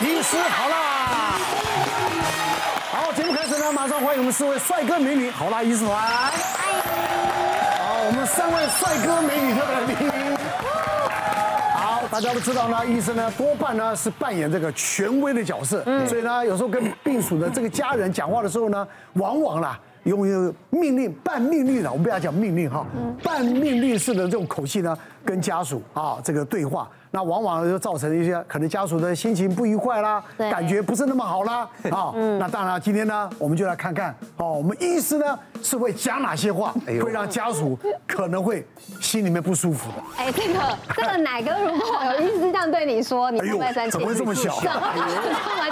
医师好啦。好，节目开始呢，马上欢迎我们四位帅哥美女好啦医师团。好，我们三位帅哥美女特别来宾。好，大家都知道呢，医生呢多半呢是扮演这个权威的角色，所以呢有时候跟病属的这个家人讲话的时候呢，往往啦。用一个命令、半命令的，我们不要讲命令哈，半命令式的这种口气呢，跟家属啊这个对话。那往往就造成一些可能家属的心情不愉快啦，感觉不是那么好啦，啊，那当然今天呢，我们就来看看，哦，我们医师呢是会讲哪些话，会让家属可能会心里面不舒服的。哎，这个这个奶哥，如果有医师这样对你说，你会不会生气？怎么会这么小？怎么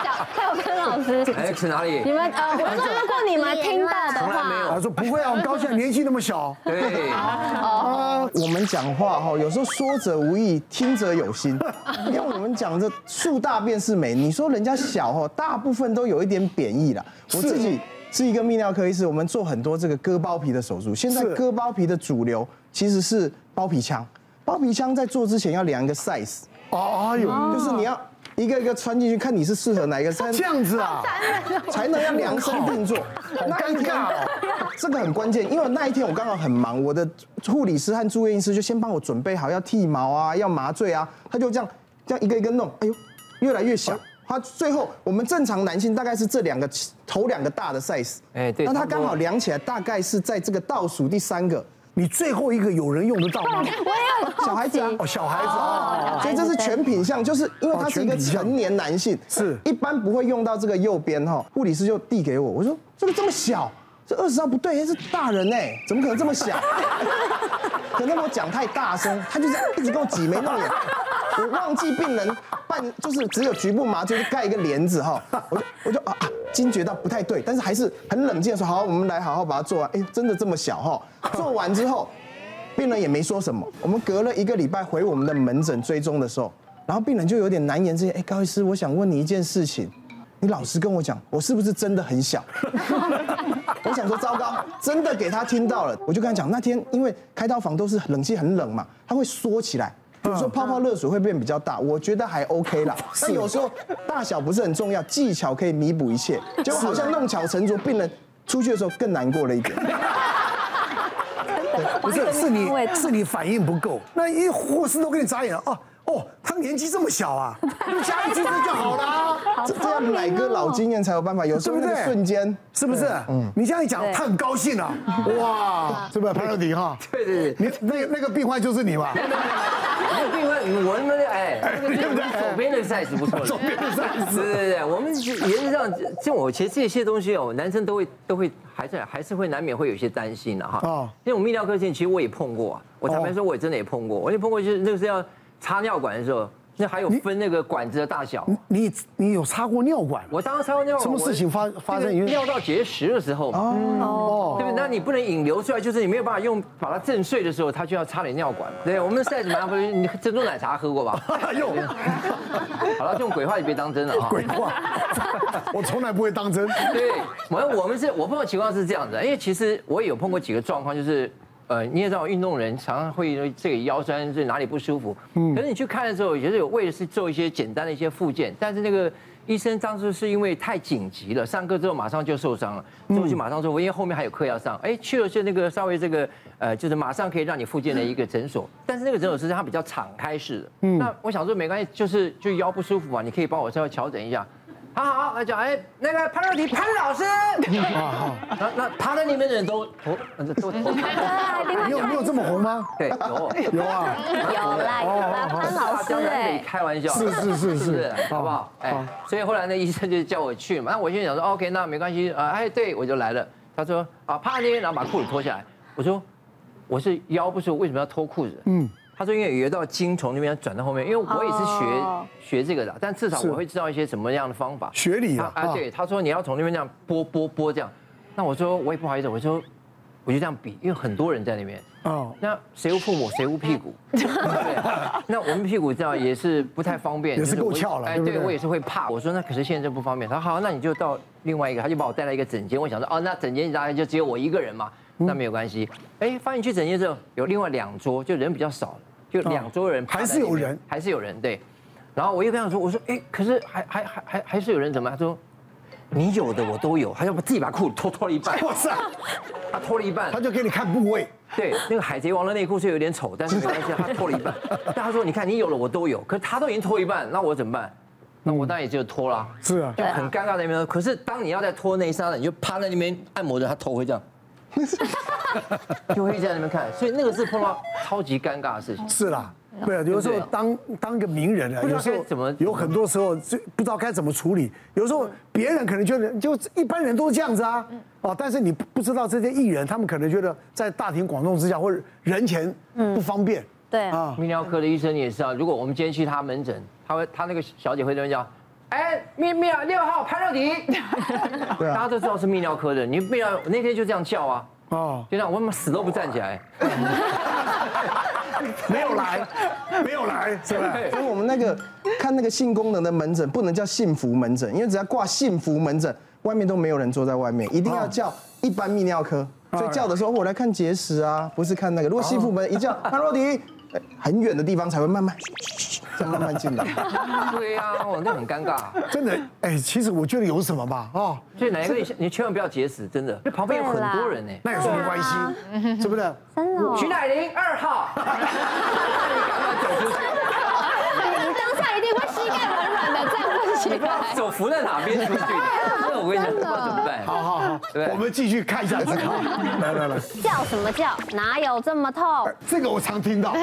讲？还有跟老师，哎，去哪里？你们呃，我说如果你们听到的话，他说不会啊，我高兴，年纪那么小。对，哦，我们讲话哈，有时候说者无意，听者有。有心，因为我们讲这树大便是美。你说人家小哦，大部分都有一点贬义了。我自己是一个泌尿科医师，我们做很多这个割包皮的手术。现在割包皮的主流其实是包皮腔，包皮腔在做之前要量一个 size。哦，有，就是你要一个一个穿进去，看你是适合哪一个。这样子啊，才能要量身定做。好尴尬哦，这个很关键，因为那一天我刚好很忙，我的护理师和住院医师就先帮我准备好要剃毛啊，要麻醉啊，他就这样这样一个一个弄，哎呦，越来越小。他最后我们正常男性大概是这两个头两个大的 size，哎对，那他刚好量起来大概是在这个倒数第三个。你最后一个有人用得到吗？我也有小孩子啊，哦，小孩子啊，所以这是全品相，就是因为他是一个成年男性，是一般不会用到这个右边哈。护理师就递给我，我说这个这么小，这二十号不对，是大人哎，怎么可能这么小？可能我讲太大声，他就这样一直跟我挤眉弄眼。我忘记病人半就是只有局部麻醉，盖一个帘子哈，我就我就啊啊惊觉到不太对，但是还是很冷静的说好，我们来好好把它做完。哎，真的这么小哈？做完之后，病人也没说什么。我们隔了一个礼拜回我们的门诊追踪的时候，然后病人就有点难言之隐。哎，高医师，我想问你一件事情，你老实跟我讲，我是不是真的很小？我想说糟糕，真的给他听到了。我就跟他讲，那天因为开刀房都是冷气很冷嘛，他会缩起来。比如说泡泡热水会变比较大，我觉得还 OK 啦。但有时候大小不是很重要，技巧可以弥补一切。就好像弄巧成拙，病人出去的时候更难过了一点。不是，是你是你反应不够。那一护士都给你眨眼了哦。哦，他年纪这么小啊，就加一句就好了。这这样乃哥老经验才有办法，有时候那个瞬间是不是？嗯，你这样一讲，他很高兴啊。哇，是不是潘若迪哈？对对对，你那那个病患就是你吧？那个病患，我们哎，那个左边的 size 不错。左边的 size，对对对，我们原则上，像我其实这些东西哦，男生都会都会还是还是会难免会有些担心的哈。哦，因为我们泌尿科线其实我也碰过，我坦白说，我也真的也碰过，我也碰过，就是那个是要。插尿管的时候，那还有分那个管子的大小。你你有插过尿管？我当时插过尿管。什么事情发发生？尿道结石的时候嘛。哦。对不对？那你不能引流出来，就是你没有办法用把它震碎的时候，它就要插点尿管嘛。对，我们 size 蛮不，你珍珠奶茶喝过吧？用。好了，这种鬼话你别当真了啊。鬼话。我从来不会当真。对，我们我们是我碰到情况是这样子，因为其实我也有碰过几个状况，就是。呃，你也知道，运动人常常会这个腰酸，这哪里不舒服。嗯。可是你去看的时候，也是有为的是做一些简单的一些复健，但是那个医生当时是因为太紧急了，上课之后马上就受伤了，之后就马上说，因为后面还有课要上，哎，去了是那个稍微这个呃，就是马上可以让你复健的一个诊所，但是那个诊所是它比较敞开式的。嗯。那我想说没关系，就是就腰不舒服嘛，你可以帮我稍微调整一下。好好来讲，哎，那个潘若迪潘老师，啊好，那那他在那边的人都头，都头，你有你有这么红吗？对，有有啊，有啦有啦，潘老师哎，开玩笑，是是是是，好不好？哎，所以后来那医生就叫我去嘛，那我现在想说，OK，那没关系啊，哎，对我就来了。他说啊，潘若迪，然后把裤子脱下来，我说我是腰不舒服，为什么要脱裤子？嗯。他说：“因为有一道筋从那边转到后面，因为我也是学、oh. 学这个的，但至少我会知道一些什么样的方法。学理啊，啊，对，他说你要从那边这样拨拨拨这样，那我说我也不好意思，我说我就这样比，因为很多人在那边。哦，那谁无父母谁无屁股？对，那我们屁股这样也是不太方便，也是够翘了。哎，对我也是会怕。我说那可是现在这不方便。他说好，那你就到另外一个，他就把我带来一个整间。我想说哦，那整间大概就只有我一个人嘛，那没有关系。哎，发现去整间之后有另外两桌，就人比较少。就两桌人，还是有人，还是有人，对。然后我又跟他说，我说，哎，可是还还还还还是有人怎么？他说，你有的我都有，他要不自己把裤子脱脱了一半。哇塞，他脱了一半，他就给你看部位。对，那个海贼王的内裤是有点丑，但是没关系，他脱了一半。但他说，你看你有了我都有，可是他都已经脱一半，那我怎么办？那我当然也就脱了。是啊，就很尴尬的那边。可是当你要在脱那一刹那，你就趴在那边按摩着，他头会这样。就会在那边看，所以那个是碰到超级尴尬的事情。是啦，对啊，有时候当当个名人啊，有时候怎么有很多时候就不知道该怎么处理。有时候别人可能觉得就一般人都是这样子啊，哦，但是你不知道这些艺人，他们可能觉得在大庭广众之下或者人前不方便。对啊，泌尿科的医生也是啊。如果我们今天去他门诊，他会他那个小姐会这么讲，哎，泌泌尿六号潘若迪，大家都知道是泌尿科的，你泌尿那天就这样叫啊。哦，就这样，我们死都不站起来，没有来，没有来，是吧？所以我们那个看那个性功能的门诊，不能叫幸福门诊，因为只要挂幸福门诊，外面都没有人坐在外面，一定要叫一般泌尿科。所以叫的时候，我来看结石啊，不是看那个。如果幸福门一叫潘若迪，很远的地方才会慢慢。再慢慢进来。对呀，我，那很尴尬。真的，哎，其实我觉得有什么吧，哦，所以哪一个你你千万不要节食，真的，那旁边有很多人呢，那有什么关系？是不是？真的。徐乃麟二号。你赶快走出去。你当下一定会膝盖软软的 手扶在哪边出去？那我跟你讲，不知道怎么办。好好好，我们继续看一下这个。来来来。叫什么叫？哪有这么痛？这个我常听到。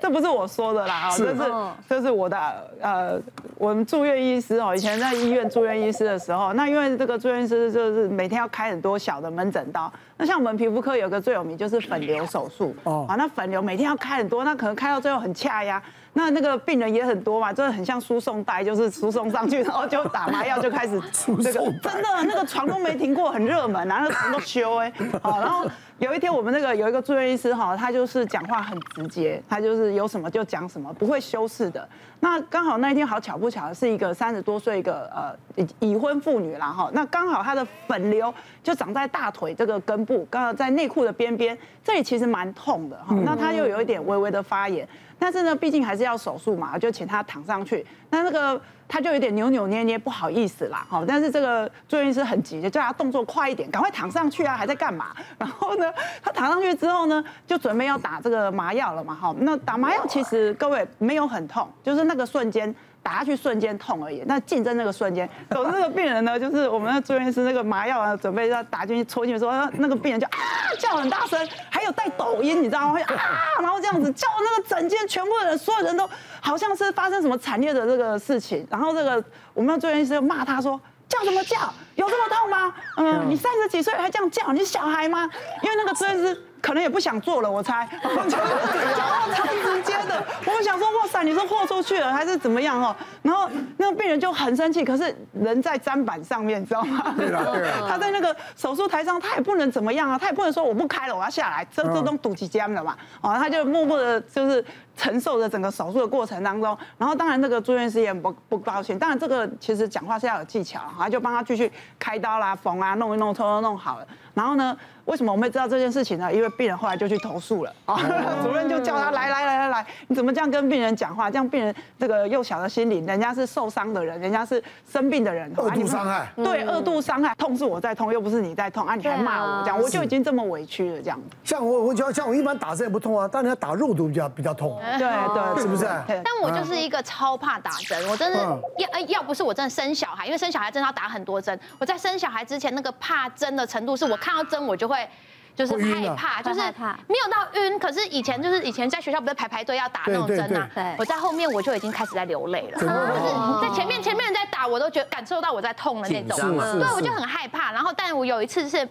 这不是我说的啦，这是这是我的呃，我们住院医师哦，以前在医院住院医师的时候，那因为这个住院医师就是每天要开很多小的门诊刀，那像我们皮肤科有个最有名就是粉瘤手术哦，啊，那粉瘤每天要开很多，那可能开到最后很恰呀，那那个病人也很多嘛，真的很像输送带，就是输送上去，然后就打麻药就开始 这个真的那个床都没停过，很热门，然后床都修哎，好，然后。有一天，我们那个有一个住院医师哈，他就是讲话很直接，他就是有什么就讲什么，不会修饰的。那刚好那一天好巧不巧的是一个三十多岁一个呃已婚妇女啦哈，那刚好她的粉瘤就长在大腿这个根部，刚好在内裤的边边，这里其实蛮痛的哈。那她又有一点微微的发炎，但是呢，毕竟还是要手术嘛，就请她躺上去。那那个。他就有点扭扭捏捏，不好意思啦，哈，但是这个住院医师很急，就叫他动作快一点，赶快躺上去啊，还在干嘛？然后呢，他躺上去之后呢，就准备要打这个麻药了嘛，哈，那打麻药其实各位没有很痛，就是那个瞬间。打下去瞬间痛而已，那竞争那个瞬间，总之那个病人呢，就是我们的住院医师那个麻药啊，准备要打进去戳进去，说 那个病人就啊叫很大声，还有带抖音，你知道吗？啊，然后这样子叫那个整间全部的人，所有人都好像是发生什么惨烈的这个事情，然后这个我们的住院医师就骂他说，叫什么叫？有这么痛吗？嗯，你三十几岁还这样叫，你是小孩吗？因为那个住院医师。可能也不想做了，我猜，讲话超直接的。我们想说，哇塞，你是豁出去了还是怎么样哦？然后那个病人就很生气，可是人在砧板上面，你知道吗？对啊。他在那个手术台上，他也不能怎么样啊，他也不能说我不开了，我要下来，这这都堵几尖了嘛。哦，他就默默的，就是承受着整个手术的过程当中。然后当然那个住院师也不不高兴。当然这个其实讲话是要有技巧，他就帮他继续开刀啦、缝啊、弄一弄、弄弄弄好了。然后呢？为什么我们会知道这件事情呢？因为病人后来就去投诉了啊，主任就叫他来来来来来，你怎么这样跟病人讲话？这样病人这个幼小的心灵，人家是受伤的人，人家是生病的人，二度伤害，对，二度伤害，痛是我在痛，又不是你在痛啊，你还骂我这样，我就已经这么委屈了这样。像我我像像我一般打针也不痛啊，但你要打肉毒比较比较痛，对对，是不是？但我就是一个超怕打针，我真的要要不是我真的生小孩，因为生小孩真的要打很多针，我在生小孩之前那个怕针的程度，是我看到针我就会。就是害怕，就是没有到晕，可是以前就是以前在学校不是排排队要打那种针啊，我在后面我就已经开始在流泪了，就是在前面前面人在打，我都觉得感受到我在痛的那种，对，我就很害怕。然后，但我有一次是。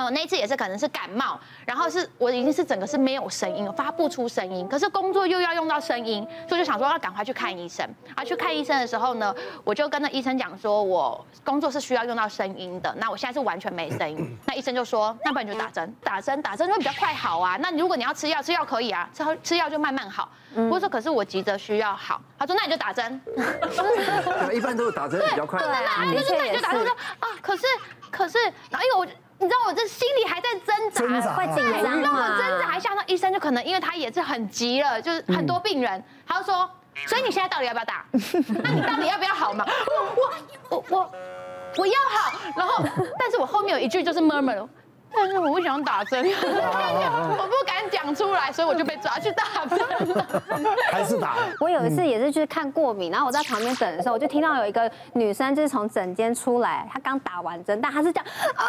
哦，那一次也是可能是感冒，然后是我已经是整个是没有声音，发不出声音，可是工作又要用到声音，所以就想说要赶快去看医生。啊去看医生的时候呢，我就跟那医生讲说，我工作是需要用到声音的，那我现在是完全没声音。那医生就说，那不然你就打针，打针打针会比较快好啊。那如果你要吃药，吃药可以啊，吃吃药就慢慢好。我说可是我急着需要好，他说那你就打针。一般都是打针比较快。对啊，就是那你就打针说啊，可是可是，然后因为我。你知道我这心里还在挣扎，会紧张吗？挣扎一下，那医生就可能因为他也是很急了，就是很多病人，他就说所以你现在到底要不要打？那你到底要不要好嘛？我我我我要好，然后但是我后面有一句就是 murmur。但是我不想打针，我 所以我就被抓去打针了。还是打？我有一次也是去看过敏，然后我在旁边等的时候，我就听到有一个女生就是从诊间出来，她刚打完针，但她是这样啊，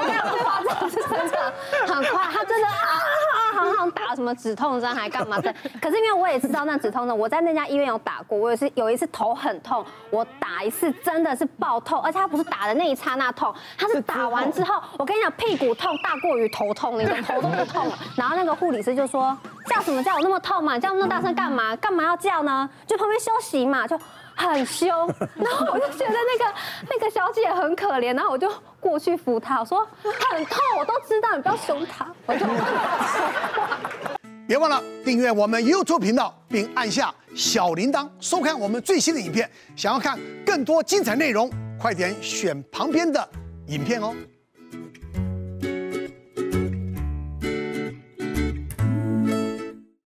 这样子发作是真的很快，她真的啊啊，好像打什么止痛针还干嘛的。可是因为我也知道那止痛针，我在那家医院有打过，我也是有一次头很痛，我打一次真的是爆痛，而且他不是打的那一刹那痛，他是打完之后，我跟你讲。屁股痛大过于头痛，那种头都不痛了。然后那个护理师就说：“叫什么叫我那么痛嘛？叫那么大声干嘛？干嘛要叫呢？就旁边休息嘛，就很凶。”然后我就觉得那个那个小姐很可怜，然后我就过去扶她，我说：“很痛，我都知道，你不要凶她。”我就 别忘了订阅我们 YouTube 频道，并按下小铃铛，收看我们最新的影片。想要看更多精彩内容，快点选旁边的影片哦。